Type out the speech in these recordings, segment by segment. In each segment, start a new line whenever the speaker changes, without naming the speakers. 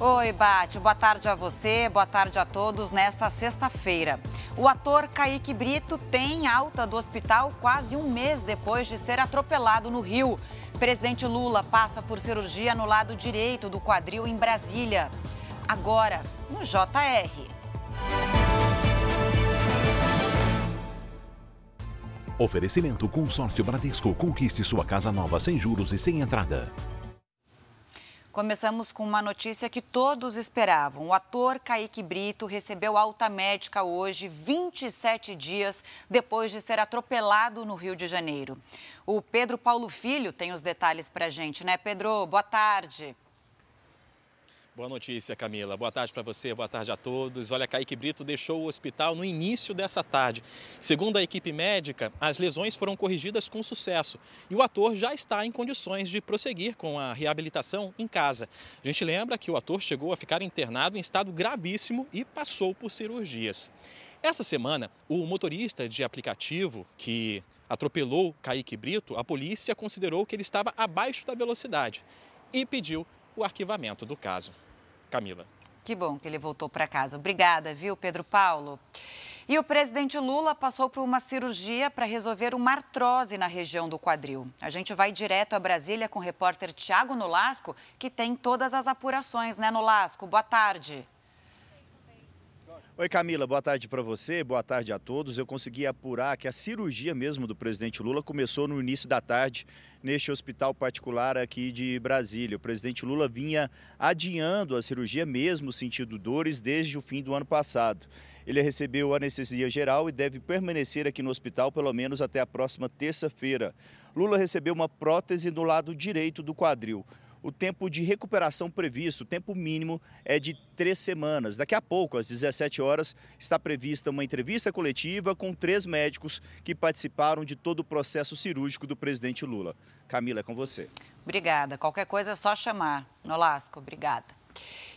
Oi, Bate. Boa tarde a você, boa tarde a todos nesta sexta-feira. O ator Kaique Brito tem alta do hospital quase um mês depois de ser atropelado no Rio. Presidente Lula passa por cirurgia no lado direito do quadril em Brasília. Agora, no JR.
Oferecimento Consórcio Bradesco. Conquiste sua casa nova sem juros e sem entrada.
Começamos com uma notícia que todos esperavam. O ator Kaique Brito recebeu alta médica hoje, 27 dias depois de ser atropelado no Rio de Janeiro. O Pedro Paulo Filho tem os detalhes para gente, né, Pedro? Boa tarde.
Boa notícia, Camila. Boa tarde para você, boa tarde a todos. Olha, Kaique Brito deixou o hospital no início dessa tarde. Segundo a equipe médica, as lesões foram corrigidas com sucesso e o ator já está em condições de prosseguir com a reabilitação em casa. A gente lembra que o ator chegou a ficar internado em estado gravíssimo e passou por cirurgias. Essa semana, o motorista de aplicativo que atropelou Kaique Brito, a polícia considerou que ele estava abaixo da velocidade e pediu o arquivamento do caso. Camila.
Que bom que ele voltou para casa. Obrigada, viu, Pedro Paulo? E o presidente Lula passou por uma cirurgia para resolver uma artrose na região do quadril. A gente vai direto a Brasília com o repórter Tiago Nolasco, que tem todas as apurações, né, Nolasco? Boa tarde.
Oi Camila, boa tarde para você, boa tarde a todos. Eu consegui apurar que a cirurgia mesmo do presidente Lula começou no início da tarde neste hospital particular aqui de Brasília. O presidente Lula vinha adiando a cirurgia mesmo sentindo dores desde o fim do ano passado. Ele recebeu anestesia geral e deve permanecer aqui no hospital pelo menos até a próxima terça-feira. Lula recebeu uma prótese no lado direito do quadril o tempo de recuperação previsto, o tempo mínimo é de três semanas. Daqui a pouco, às 17 horas, está prevista uma entrevista coletiva com três médicos que participaram de todo o processo cirúrgico do presidente Lula. Camila, é com você.
Obrigada. Qualquer coisa é só chamar. Nolasco, obrigada.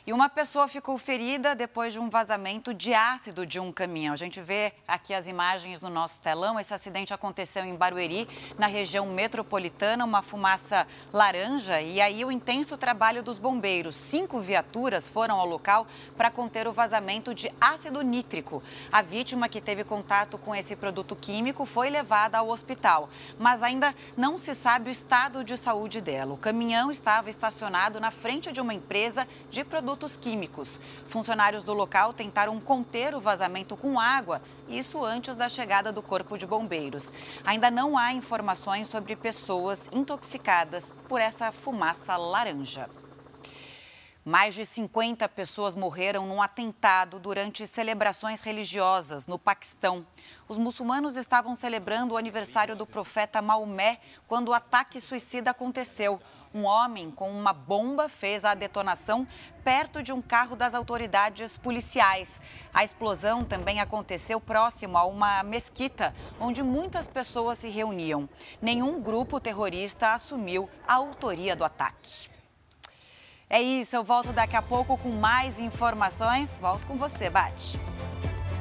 E uma pessoa ficou ferida depois de um vazamento de ácido de um caminhão. A gente vê aqui as imagens no nosso telão. Esse acidente aconteceu em Barueri, na região metropolitana, uma fumaça laranja. E aí o intenso trabalho dos bombeiros. Cinco viaturas foram ao local para conter o vazamento de ácido nítrico. A vítima que teve contato com esse produto químico foi levada ao hospital, mas ainda não se sabe o estado de saúde dela. O caminhão estava estacionado na frente de uma empresa de produtos produtos químicos. Funcionários do local tentaram conter o vazamento com água, isso antes da chegada do Corpo de Bombeiros. Ainda não há informações sobre pessoas intoxicadas por essa fumaça laranja. Mais de 50 pessoas morreram num atentado durante celebrações religiosas no Paquistão. Os muçulmanos estavam celebrando o aniversário do profeta Maomé quando o ataque suicida aconteceu. Um homem com uma bomba fez a detonação perto de um carro das autoridades policiais. A explosão também aconteceu próximo a uma mesquita, onde muitas pessoas se reuniam. Nenhum grupo terrorista assumiu a autoria do ataque. É isso, eu volto daqui a pouco com mais informações. Volto com você, Bate.